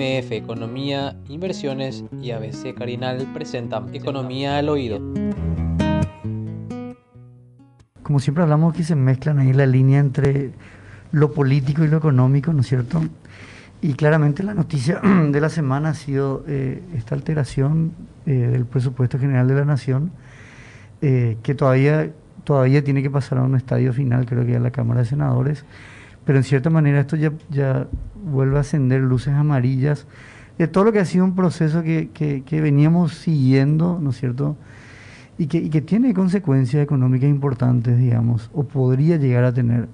MF Economía, Inversiones y ABC Carinal presentan Economía al Oído. Como siempre hablamos que se mezclan ahí la línea entre lo político y lo económico, ¿no es cierto? Y claramente la noticia de la semana ha sido eh, esta alteración eh, del presupuesto general de la Nación, eh, que todavía, todavía tiene que pasar a un estadio final, creo que a la Cámara de Senadores, pero en cierta manera esto ya, ya vuelve a encender luces amarillas de todo lo que ha sido un proceso que, que, veníamos siguiendo, ¿no es cierto? Y que, y que tiene consecuencias económicas importantes, digamos, o podría llegar a tener.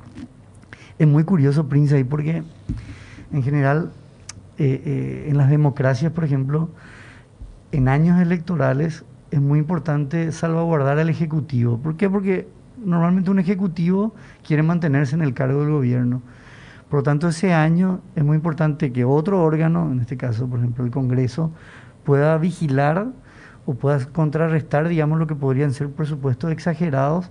Es muy curioso, Prince, ahí porque en general, eh, eh, en las democracias, por ejemplo, en años electorales es muy importante salvaguardar al Ejecutivo. ¿Por qué? Porque normalmente un Ejecutivo quiere mantenerse en el cargo del gobierno. Por lo tanto, ese año es muy importante que otro órgano, en este caso, por ejemplo, el Congreso, pueda vigilar o pueda contrarrestar, digamos, lo que podrían ser presupuestos exagerados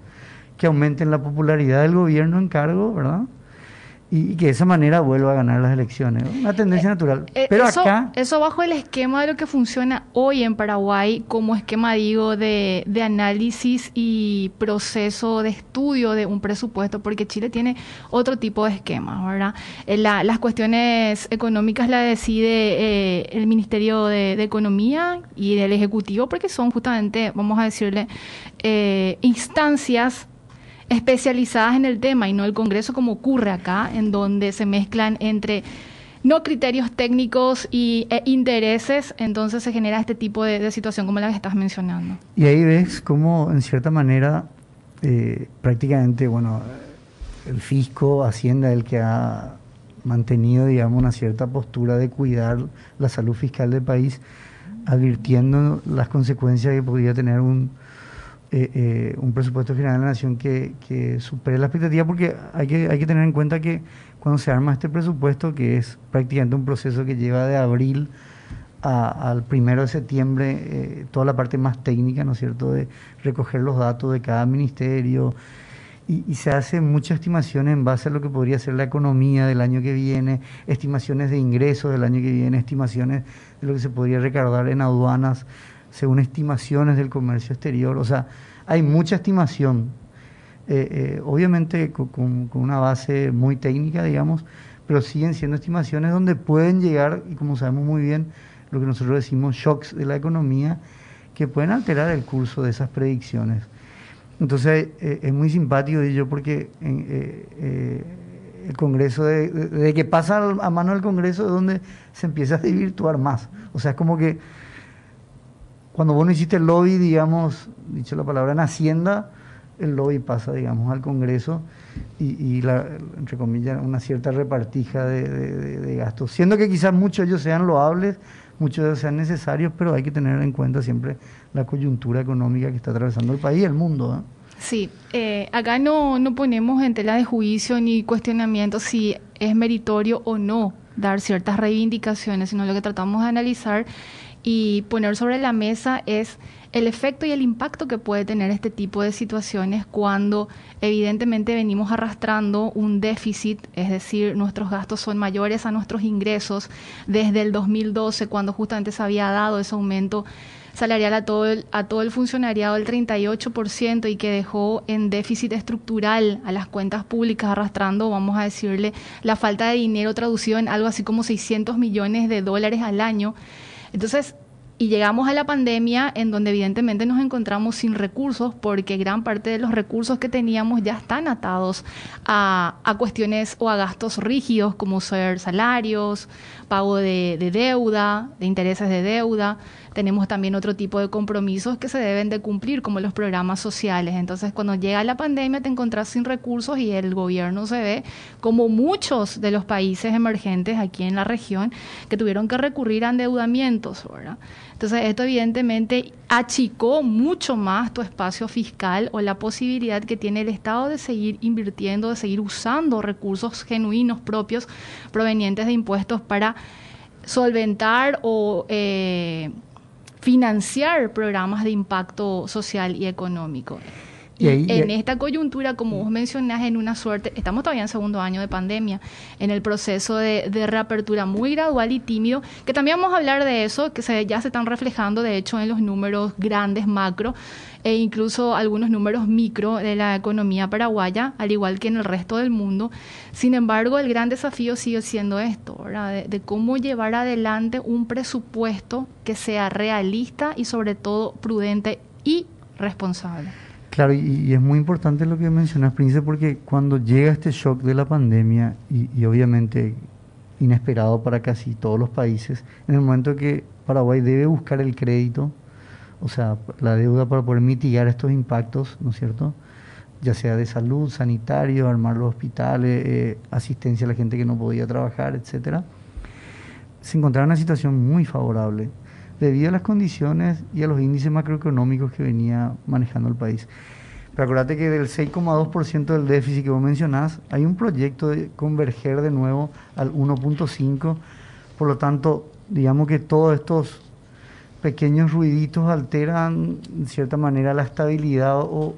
que aumenten la popularidad del gobierno en cargo, ¿verdad? Y que de esa manera vuelva a ganar las elecciones. Una tendencia eh, natural. Eh, Pero eso, acá... Eso bajo el esquema de lo que funciona hoy en Paraguay como esquema, digo, de, de análisis y proceso de estudio de un presupuesto, porque Chile tiene otro tipo de esquema, ¿verdad? Eh, las cuestiones económicas las decide el Ministerio de, de, Economía y del Ejecutivo, porque son justamente, vamos a decirle, instancias especializadas en el tema y no el Congreso como ocurre acá, en donde se mezclan entre no criterios técnicos y, e intereses, entonces se genera este tipo de, situación como la que estás mencionando. Y ahí ves cómo, en cierta manera, eh, prácticamente, bueno, el fisco, Hacienda, el que ha mantenido, digamos, una cierta postura de cuidar la salud fiscal del país, advirtiendo las consecuencias que podría tener un, eh, eh, un presupuesto general de la nación que, supere la expectativa, porque hay que, hay que tener en cuenta que cuando se arma este presupuesto, que es prácticamente un proceso que lleva de abril al primero de septiembre, eh, toda la parte más técnica, ¿no es cierto?, de recoger los datos de cada ministerio, y, y, se hace muchas estimaciones en base a lo que podría ser la economía del año que viene, estimaciones de ingresos del año que viene, estimaciones de lo que se podría recaudar en aduanas según estimaciones del comercio exterior. O sea, hay mucha estimación, eh, eh, obviamente con, una base muy técnica, digamos, pero siguen siendo estimaciones donde pueden llegar, y como sabemos muy bien, lo que nosotros decimos shocks de la economía, que pueden alterar el curso de esas predicciones. Entonces eh, es muy simpático de ello porque el Congreso, de, que pasa a mano del Congreso es donde se empieza a desvirtuar más. O sea, es como que cuando vos no hiciste el lobby, digamos, dicho la palabra, en Hacienda, el lobby pasa, digamos, al Congreso y, la, entre comillas, una cierta repartija de, gastos. Siendo que quizás muchos de ellos sean loables, muchos de ellos sean necesarios, pero hay que tener en cuenta siempre la coyuntura económica que está atravesando el país y el mundo. Sí, eh, acá no, no ponemos en tela de juicio ni cuestionamiento si es meritorio o no dar ciertas reivindicaciones, sino lo que tratamos de analizar y poner sobre la mesa es el efecto y el impacto que puede tener este tipo de situaciones cuando evidentemente venimos arrastrando un déficit, es decir, nuestros gastos son mayores a nuestros ingresos. Desde el 2012, cuando justamente se había dado ese aumento salarial a todo el, a todo el funcionariado del 38% y que dejó en déficit estructural a las cuentas públicas arrastrando, vamos a decirle, la falta de dinero traducido en algo así como 600 millones de dólares al año entonces, y llegamos a la pandemia en donde evidentemente nos encontramos sin recursos porque gran parte de los recursos que teníamos ya están atados a, cuestiones o a gastos rígidos como ser salarios, pago de, de deuda, de intereses de deuda tenemos también otro tipo de compromisos que se deben de cumplir, como los programas sociales. Entonces, cuando llega la pandemia, te encontrás sin recursos y el gobierno se ve como muchos de los países emergentes aquí en la región que tuvieron que recurrir a endeudamientos, ¿verdad? Entonces, esto evidentemente achicó mucho más tu espacio fiscal o la posibilidad que tiene el Estado de seguir invirtiendo, de seguir usando recursos genuinos propios provenientes de impuestos para solventar o eh, financiar programas de impacto social y económico. Y, en esta coyuntura, como vos mencionás, en una suerte, estamos todavía en segundo año de pandemia, en el proceso de, reapertura muy gradual y tímido, que también vamos a hablar de eso, que se, ya se están reflejando, de hecho, en los números grandes macro e incluso algunos números micro de la economía paraguaya, al igual que en el resto del mundo. Sin embargo, el gran desafío sigue siendo esto, de, de cómo llevar adelante un presupuesto que sea realista y sobre todo prudente y responsable. Claro, y, es muy importante lo que mencionas, Prince, porque cuando llega este shock de la pandemia, y, obviamente inesperado para casi todos los países, en el momento que Paraguay debe buscar el crédito, o sea, la deuda para poder mitigar estos impactos, ¿no es cierto? Ya sea de salud, sanitario, armar los hospitales, eh, asistencia a la gente que no podía trabajar, etcétera, se encontraba en una situación muy favorable debido a las condiciones y a los índices macroeconómicos que venía manejando el país. Pero acuérdate que del 6,2% del déficit que vos mencionás, hay un proyecto de converger de nuevo al 1,5%. Por lo tanto, digamos que todos estos pequeños ruiditos alteran, de cierta manera, la estabilidad o,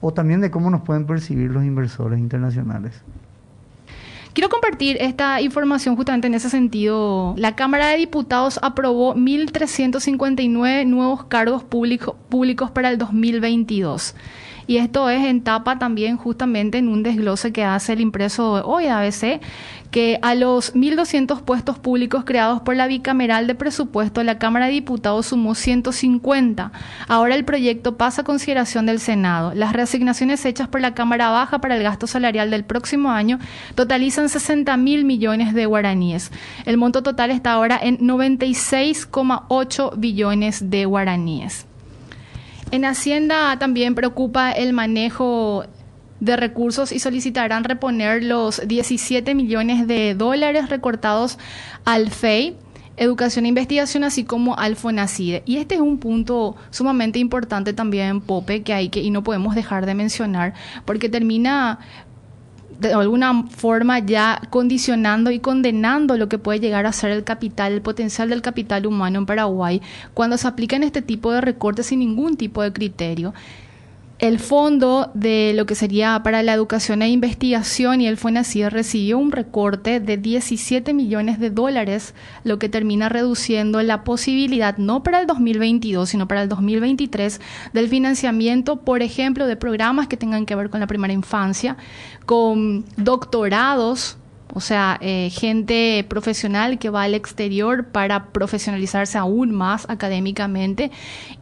o también de cómo nos pueden percibir los inversores internacionales. Quiero compartir esta información justamente en ese sentido. La Cámara de Diputados aprobó 1.359 nuevos cargos públicos para el 2022. Y esto es en tapa también justamente en un desglose que hace el impreso hoy ABC, que a los 1.200 puestos públicos creados por la bicameral de presupuesto, la Cámara de Diputados sumó 150. Ahora el proyecto pasa a consideración del Senado. Las reasignaciones hechas por la Cámara Baja para el gasto salarial del próximo año totalizan 60 mil millones de guaraníes. El monto total está ahora en 96,8 billones de guaraníes. En Hacienda también preocupa el manejo de recursos y solicitarán reponer los 17 millones de dólares recortados al FEI, Educación e Investigación, así como al FONACIDE. Y este es un punto sumamente importante también, Pope, que hay que y no podemos dejar de mencionar, porque termina de alguna forma ya condicionando y condenando lo que puede llegar a ser el capital, el potencial del capital humano en Paraguay, cuando se aplican este tipo de recortes sin ningún tipo de criterio el fondo de lo que sería para la educación e investigación y el FONACID recibió un recorte de 17 millones de dólares, lo que termina reduciendo la posibilidad, no para el 2022, sino para el 2023, del financiamiento, por ejemplo, de programas que tengan que ver con la primera infancia, con doctorados o sea, eh, gente profesional que va al exterior para profesionalizarse aún más académicamente,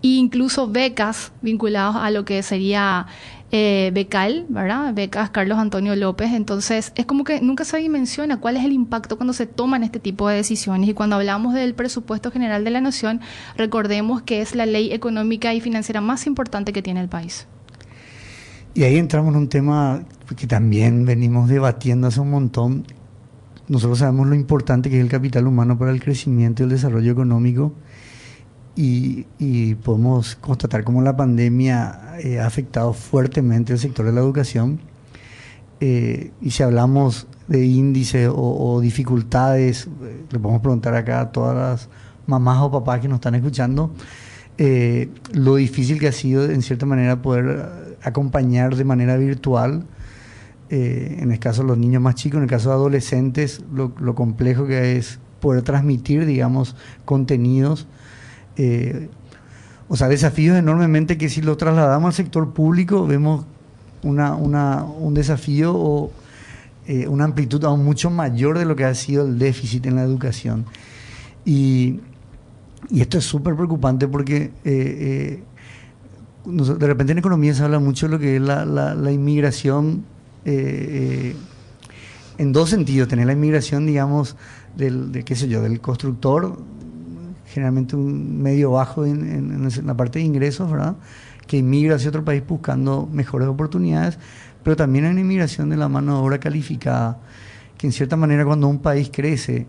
e incluso becas vinculadas a lo que sería eh, becal, ¿verdad? Becas Carlos Antonio López. Entonces, es como que nunca se dimensiona cuál es el impacto cuando se toman este tipo de decisiones. Y cuando hablamos del presupuesto general de la nación, recordemos que es la ley económica y financiera más importante que tiene el país. Y ahí entramos en un tema que también venimos debatiendo hace un montón. Nosotros sabemos lo importante que es el capital humano para el crecimiento y el desarrollo económico y, podemos constatar cómo la pandemia eh, ha afectado fuertemente el sector de la educación. Eh, y si hablamos de índices o, dificultades, eh, le podemos preguntar acá a todas las mamás o papás que nos están escuchando, lo difícil que ha sido en cierta manera poder acompañar de manera virtual eh, en el caso de los niños más chicos, en el caso de adolescentes, lo, complejo que es poder transmitir, digamos, contenidos. Eh, o sea, desafíos enormemente que si lo trasladamos al sector público vemos una, un desafío o eh, una amplitud aún mucho mayor de lo que ha sido el déficit en la educación. Y, esto es súper preocupante porque de repente en economía se habla mucho de lo que es la, la inmigración eh, eh, en dos sentidos. Tener la inmigración, digamos, del, de, qué sé yo, del constructor, generalmente un medio bajo en, la parte de ingresos, ¿verdad? Que inmigra hacia otro país buscando mejores oportunidades, pero también hay una inmigración de la mano de obra calificada, que en cierta manera cuando un país crece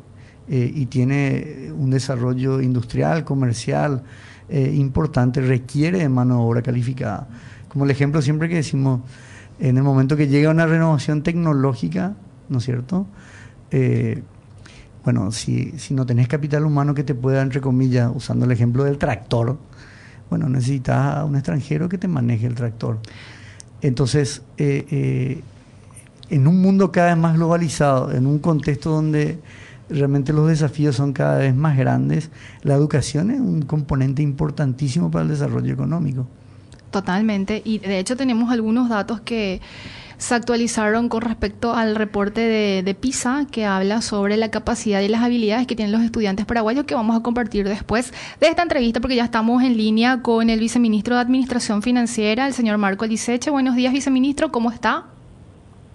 eh, y tiene un desarrollo industrial, comercial importante, requiere de mano de obra calificada. Como el ejemplo siempre que decimos, en el momento que llega una renovación tecnológica, ¿no es cierto? Eh, bueno, si, no tenés capital humano que te pueda, entre comillas, usando el ejemplo del tractor, bueno, necesitas a un extranjero que te maneje el tractor. Entonces, eh, eh, en un mundo cada vez más globalizado, en un contexto donde realmente los desafíos son cada vez más grandes, la educación es un componente importantísimo para el desarrollo económico. Totalmente, y de hecho tenemos algunos datos que se actualizaron con respecto al reporte de, PISA que habla sobre la capacidad y las habilidades que tienen los estudiantes paraguayos que vamos a compartir después de esta entrevista porque ya estamos en línea con el viceministro de Administración Financiera, el señor Marco Liceche. Buenos días, viceministro, ¿cómo está?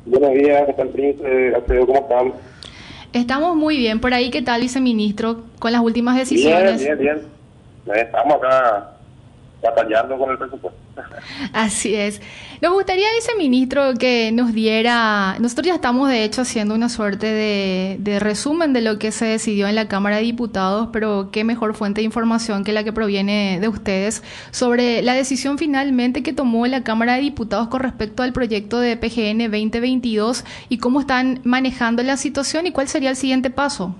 Buenos días, ¿qué tal, Príncipe? ¿Cómo están? Estamos muy bien. Por ahí, ¿qué tal, viceministro, con las últimas decisiones? Bien, bien, bien. Estamos acá batallando con el presupuesto. Así es. Nos gustaría, viceministro, que nos diera, nosotros ya estamos de hecho haciendo una suerte de, resumen de lo que se decidió en la Cámara de Diputados, pero qué mejor fuente de información que la que proviene de ustedes sobre la decisión finalmente que tomó la Cámara de Diputados con respecto al proyecto de PGN 2022 y cómo están manejando la situación y cuál sería el siguiente paso.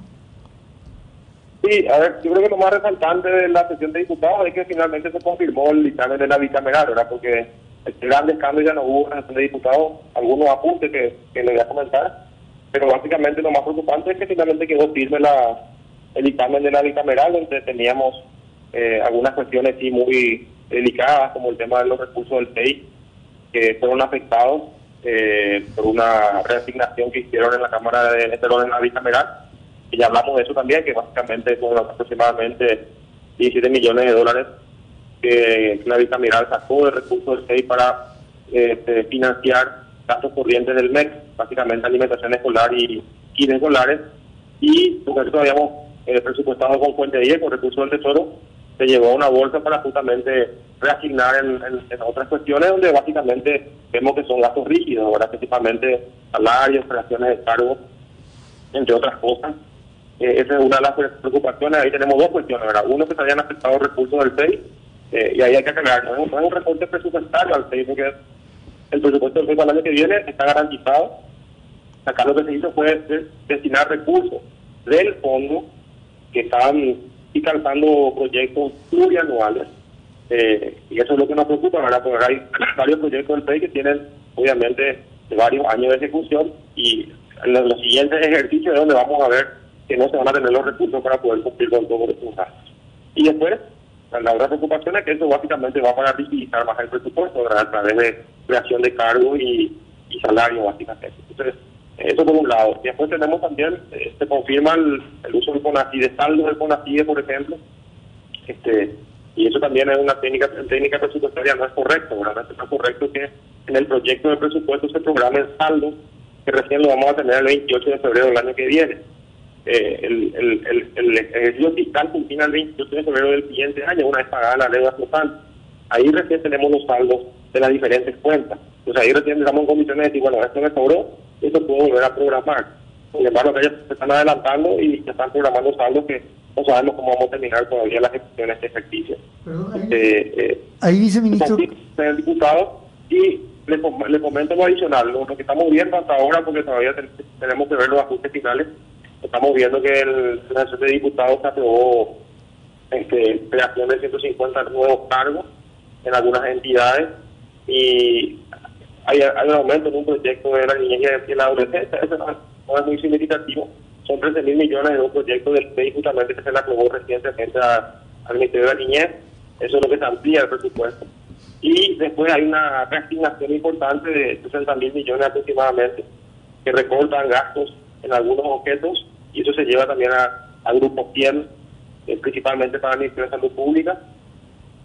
Sí, a ver, yo creo que lo más resaltante de la sesión de diputados es que finalmente se confirmó el dictamen de la bicameral, ¿verdad? Porque este grandes cambios ya no hubo en la sesión de diputados, algunos apuntes que, que le voy a comentar, pero básicamente lo más preocupante es que finalmente quedó firme la, el dictamen de la bicameral, donde teníamos eh, algunas cuestiones sí muy delicadas, como el tema de los recursos del PEI, que fueron afectados eh, por una reasignación que hicieron en la Cámara de, en la bicameral y ya hablamos de eso también, que básicamente son aproximadamente 17 millones de dólares que la Vitamiral sacó de recursos del SEI para este, financiar gastos corrientes del MEC, básicamente alimentación escolar y kits escolares, y porque eso habíamos eh, presupuestado con fuente 10, con recursos del Tesoro, se llevó a una bolsa para justamente reasignar en, otras cuestiones donde básicamente vemos que son gastos rígidos, ahora principalmente salarios, operaciones de cargo, entre otras cosas. Eh, esa es una de las preocupaciones. Ahí tenemos dos cuestiones, ¿verdad? Uno, que se habían afectado recursos del FEI, eh, y ahí hay que aclarar, no es, un recorte presupuestario al FEI, porque el presupuesto del FEI para el año que viene está garantizado. Acá lo que se hizo fue destinar recursos del fondo que estaban alcanzando proyectos plurianuales. Eh, y eso es lo que nos preocupa, ¿verdad? Porque hay varios proyectos del FEI que tienen, obviamente, varios años de ejecución y en los siguientes ejercicios es donde vamos a ver que no se van a tener los recursos para poder cumplir con todos los gastos. Y después, la otra preocupación es que eso básicamente va a rigidizar más el presupuesto a través de creación de cargos y, y salario, básicamente. Entonces, eso por un lado. Y después tenemos también, eh, se confirma el, uso del CONACIDE, de saldo del por ejemplo, este y eso también es una técnica técnica presupuestaria, no es correcto, ¿verdad? No es correcto que en el proyecto de presupuesto se programe el saldo, que recién lo vamos a tener el 28 de febrero del año que viene eh, el, el, el, ejercicio fiscal culmina el 28 de febrero del siguiente año, una vez pagada la deuda total. Ahí recién tenemos los saldos de las diferentes cuentas. Entonces ahí recién estamos en condiciones de decir, bueno, esto me sobró, esto puedo volver a programar. Sin embargo, ellos se están adelantando y ya están programando saldos que no sabemos cómo vamos a terminar todavía las gestiones de ejercicio. Ahí, eh, eh, ahí viceministro. El diputado y le, le comento lo adicional, lo, que estamos viendo hasta ahora, porque todavía tenemos que ver los ajustes finales, Estamos viendo que el, la de Diputados aprobó este, creación de 150 nuevos cargos en algunas entidades y hay, un aumento en un proyecto de la niñez y la adolescencia. Eso es muy significativo. Son 13 mil millones de un proyecto del PEI justamente que se le aprobó recientemente al Ministerio de la Niñez. Eso es lo que se amplía el presupuesto. Y después hay una reasignación importante de 60 mil millones aproximadamente que recortan gastos en algunos objetos y eso se lleva también a, a grupos 100, eh, principalmente para el Ministerio de Salud Pública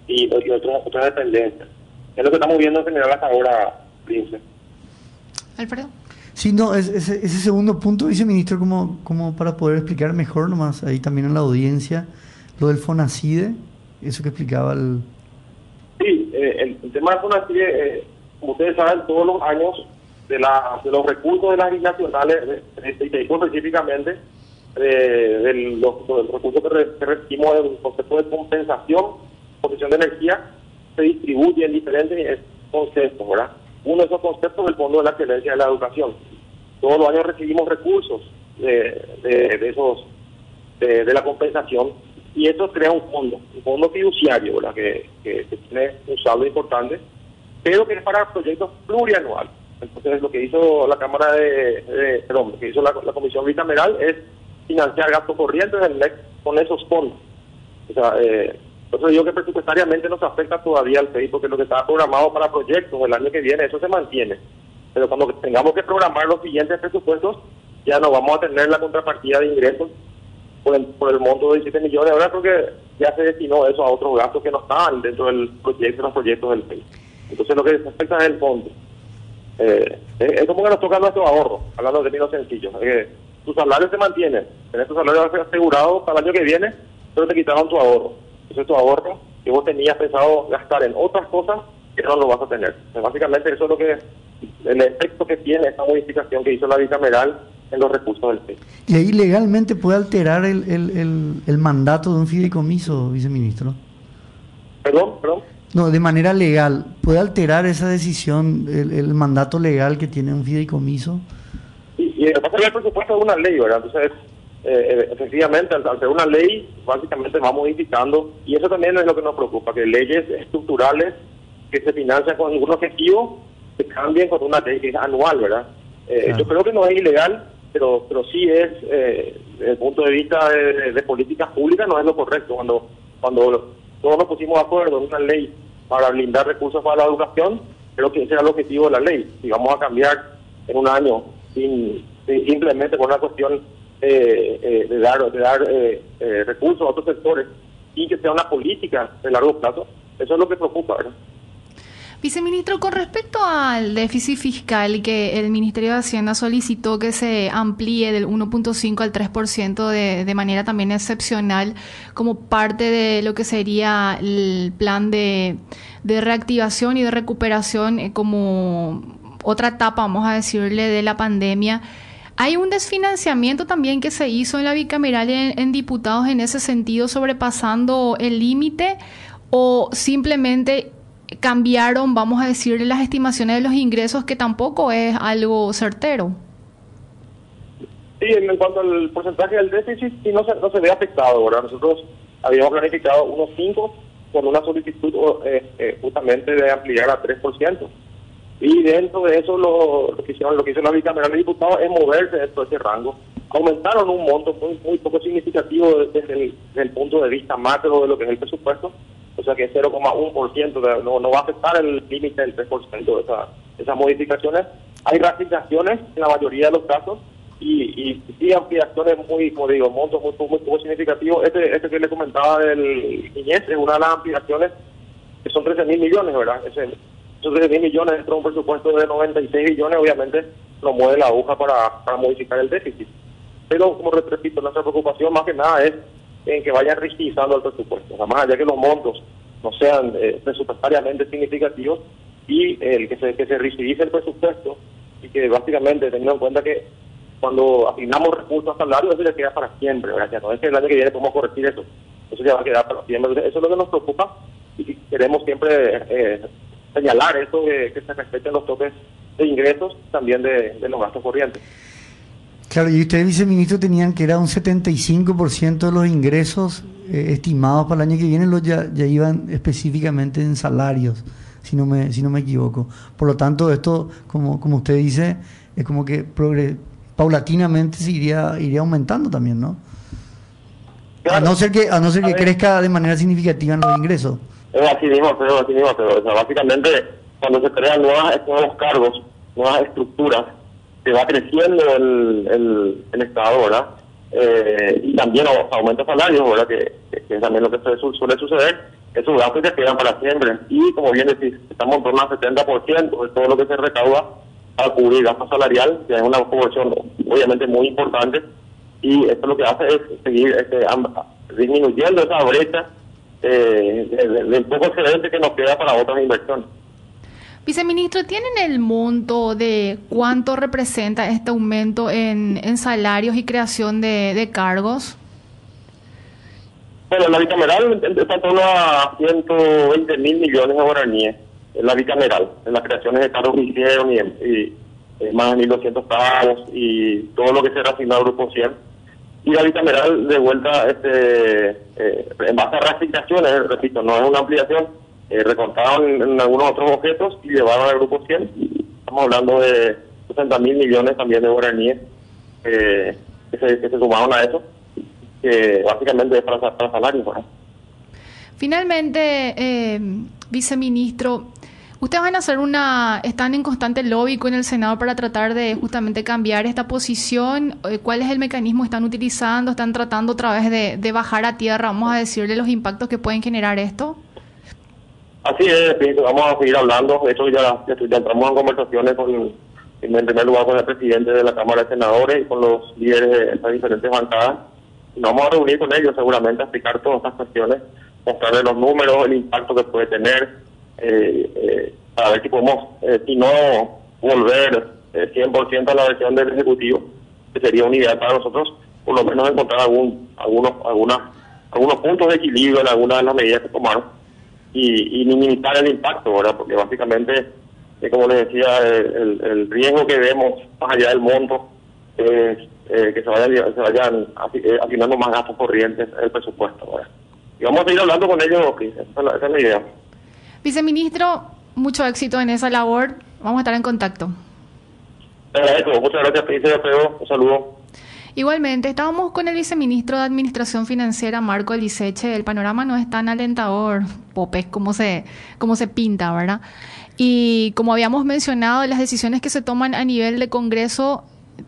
y, otras dependencias. Es lo que estamos viendo en general hasta ahora, Prince. Alfredo. Sí, no, ese, ese segundo punto, viceministro, como, como para poder explicar mejor nomás ahí también en la audiencia, lo del FONACIDE, eso que explicaba el... Sí, eh, el, tema del FONACIDE, eh, como ustedes saben, todos los años de, la, de los recursos de las nacionales, y específicamente de, los, recursos que, recibimos del concepto de compensación, posición de energía, se distribuye en diferentes conceptos, ¿verdad? Uno de esos conceptos es el Fondo de la Excelencia de la Educación. Todos los años recibimos recursos de, de, esos de, la compensación y eso crea un fondo, un fondo fiduciario, ¿verdad? Que, que, tiene un saldo importante, pero que es para proyectos plurianuales. Entonces, lo que hizo la Cámara de, perdón, lo que hizo la, Comisión Bicameral es financiar gastos corrientes con esos fondos. O sea, eh, entonces digo que presupuestariamente nos afecta todavía al FEI porque lo que estaba programado para proyectos el año que viene, eso se mantiene. Pero cuando tengamos que programar los siguientes presupuestos, ya no vamos a tener la contrapartida de ingresos por el, por el monto de 17 millones. Ahora creo que ya se destinó eso a otros gastos que no estaban dentro del proyecto, los proyectos del FEI. Entonces lo que se afecta es el fondo. Eh, es como que nos toca nuestro ahorro, hablando de términos sencillos. que tus salarios se mantienen, tenés tu salario asegurado para el año que viene, pero te quitaron tu ahorro es tu ahorro que vos tenías pensado gastar en otras cosas que no lo vas a tener. básicamente eso es lo que el efecto que tiene esta modificación que hizo la bicameral en los recursos del PES. ¿Y ahí legalmente puede alterar el, el, el, mandato de un fideicomiso, viceministro? Perdón, perdón. No, de manera legal, ¿puede alterar esa decisión, el, mandato legal que tiene un fideicomiso? Y, y el presupuesto es una ley, ¿verdad? Entonces, eh, efectivamente, al, ser una ley, básicamente va modificando, y eso también es lo que nos preocupa, que leyes estructurales que se financian con ningún objetivo se cambien con una ley que es anual, ¿verdad? Eh, yo creo que no es ilegal, pero pero sí es, eh, desde el punto de vista de, políticas públicas, no es lo correcto. Cuando cuando todos nos pusimos de acuerdo en una ley para blindar recursos para la educación, creo que ese era el objetivo de la ley. Si vamos a cambiar en un año sin, simplemente por una cuestión eh, eh, de dar, de dar eh, eh, recursos a otros sectores y que sea una política de largo plazo, eso es lo que preocupa, ¿verdad? Viceministro, con respecto al déficit fiscal que el Ministerio de Hacienda solicitó que se amplíe del 1.5 al 3% de, de manera también excepcional como parte de lo que sería el plan de, de reactivación y de recuperación como otra etapa, vamos a decirle, de la pandemia. Hay un desfinanciamiento también que se hizo en la bicameral en, diputados en ese sentido, sobrepasando el límite o simplemente cambiaron, vamos a decir, las estimaciones de los ingresos, que tampoco es algo certero. Sí, en cuanto al porcentaje del déficit, sí no se, no se ve afectado. ¿verdad? Nosotros habíamos planificado unos 5 con una solicitud eh, eh, justamente de ampliar a 3%. Y dentro de eso lo, que hicieron, lo que hizo la bicameral de diputados es moverse dentro de ese rango. Aumentaron un monto muy, muy poco significativo desde el, punto de vista macro de lo que es el presupuesto, o sea que 0,1%, no, no va a afectar el límite del 3% de esa, esas modificaciones. Hay racionalizaciones en la mayoría de los casos y, y, ampliaciones muy, como digo, montos muy, muy, poco significativos. Este, este que le comentaba del Iñez es una de las ampliaciones que son 13 mil millones, ¿verdad? Es el, de 10 millones dentro de un presupuesto de 96 millones, obviamente no mueve la aguja para, para modificar el déficit. Pero, como repito, nuestra preocupación más que nada es en que vayan rigidizando el presupuesto. O sea, más allá que los montos no sean eh, presupuestariamente significativos y el que se, que se rigidice el presupuesto y que básicamente teniendo en cuenta que cuando asignamos recursos a salario eso ya queda para siempre, ¿verdad? no es que el año que viene podemos corregir eso, eso ya va a quedar para siempre. Eso es lo que nos preocupa y queremos siempre eh, señalar eso de que se respeten los topes de ingresos también de, los gastos corrientes. Claro, y ustedes, viceministro, tenían que era un 75% de los ingresos eh, estimados para el año que viene, los ya, ya iban específicamente en salarios, si no me, si no me equivoco. Por lo tanto, esto, como, como usted dice, es como que paulatinamente se iría, iría aumentando también, ¿no? a no ser que, a no ser que crezca de manera significativa en los ingresos. Es así mismo, pero así mismo, pero básicamente cuando se crean nuevas, nuevos cargos, nuevas estructuras, se va creciendo el, el, Estado, ¿verdad? Eh, y también aumenta salarios, ¿verdad? Que, que, es también lo que suele suceder. Esos gastos se quedan para siempre. Y como bien decís, estamos en torno al 70% de todo lo que se recauda para cubrir gasto salarial, que es una proporción obviamente muy importante. Y esto lo que hace es seguir este, disminuyendo esa brecha eh, del poco excedente que nos queda para otras inversiones. Viceministro, ¿tienen el monto de cuánto representa este aumento en, salarios y creación de, cargos? Bueno, la bicameral está en torno a 120 mil millones de guaraníes, en la bicameral, en las creaciones de cargos que hicieron y, y, más de 1.200 pagos y todo lo que se asignado al Grupo 100 y la bicameral de vuelta este, eh, en base a reasignaciones, repito, no es una ampliación, eh, recortaron en, algunos otros objetos y llevaron al grupo 100. Estamos hablando de 60 mil millones también de guaraníes eh, que, se, que sumaron a eso, que básicamente es para, para salarios. Finalmente, eh, viceministro, Ustedes van a hacer una, están en constante lobby con el Senado para tratar de justamente cambiar esta posición. Eh, ¿Cuál es el mecanismo que están utilizando? ¿Están tratando otra vez de, bajar a tierra, vamos a decirle, los impactos que pueden generar esto? Así es, vamos a seguir hablando. De hecho, ya, ya, entramos en conversaciones con, en primer lugar con el presidente de la Cámara de Senadores y con los líderes de estas diferentes bancadas. Y nos vamos a reunir con ellos seguramente a explicar todas estas cuestiones, mostrarles los números, el impacto que puede tener, eh, eh, para ver si podemos, eh, si no volver eh, 100% a la versión del Ejecutivo, que sería una idea para nosotros, por lo menos encontrar algún, algunos, algunas, algunos puntos de equilibrio en algunas de las medidas que tomaron y, y minimizar el impacto, ¿verdad? Porque básicamente, eh, como les decía, el, el, riesgo que vemos más allá del monto es que se vayan, se vayan asignando más gastos corrientes en el presupuesto, ¿verdad? Y vamos a seguir hablando con ellos, esa es la idea. Viceministro, mucho éxito en esa labor. Vamos a estar en contacto. Muchas gracias, Un saludo. Igualmente, estábamos con el viceministro de Administración Financiera, Marco Eliseche. El panorama no es tan alentador, Popes, como se, como se pinta, ¿verdad? Y como habíamos mencionado, las decisiones que se toman a nivel de Congreso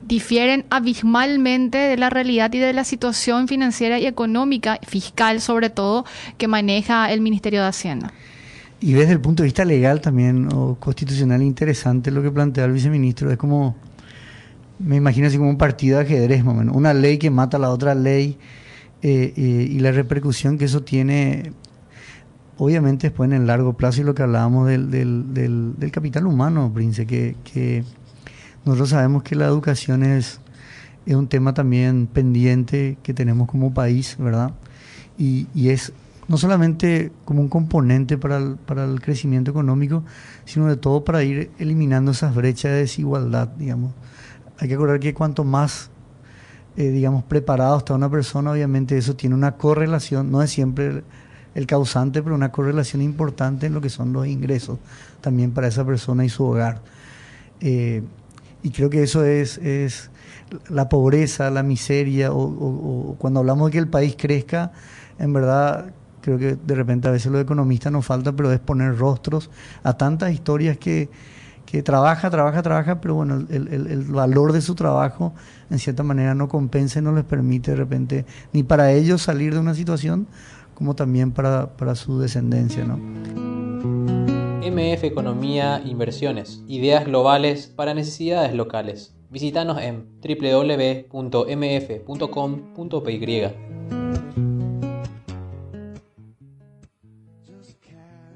difieren abismalmente de la realidad y de la situación financiera y económica, fiscal sobre todo, que maneja el Ministerio de Hacienda. Y desde el punto de vista legal también, o constitucional, interesante lo que plantea el viceministro. Es como, me imagino así como un partido de ajedrez. Una ley que mata a la otra ley eh, eh, y la repercusión que eso tiene, obviamente después en el largo plazo y lo que hablábamos del, del, capital humano, Prince, que, que nosotros sabemos que la educación es, es un tema también pendiente que tenemos como país, ¿verdad? Y, y es no solamente como un componente para el, para el crecimiento económico, sino de todo para ir eliminando esas brechas de desigualdad, digamos. Hay que acordar que cuanto más, eh, digamos, preparado está una persona, obviamente eso tiene una correlación, no es siempre el, causante, pero una correlación importante en lo que son los ingresos también para esa persona y su hogar. Eh, y creo que eso es, es la pobreza, la miseria, o, cuando hablamos de que el país crezca, en verdad creo que de repente a veces los economistas nos falta, pero es poner rostros a tantas historias que, que trabaja, trabaja, trabaja, pero bueno, el, el, valor de su trabajo en cierta manera no compensa y no les permite de repente ni para ellos salir de una situación, como también para, para su descendencia. ¿no? MF Economía Inversiones, ideas globales para necesidades locales. Visítanos en www.mf.com.py.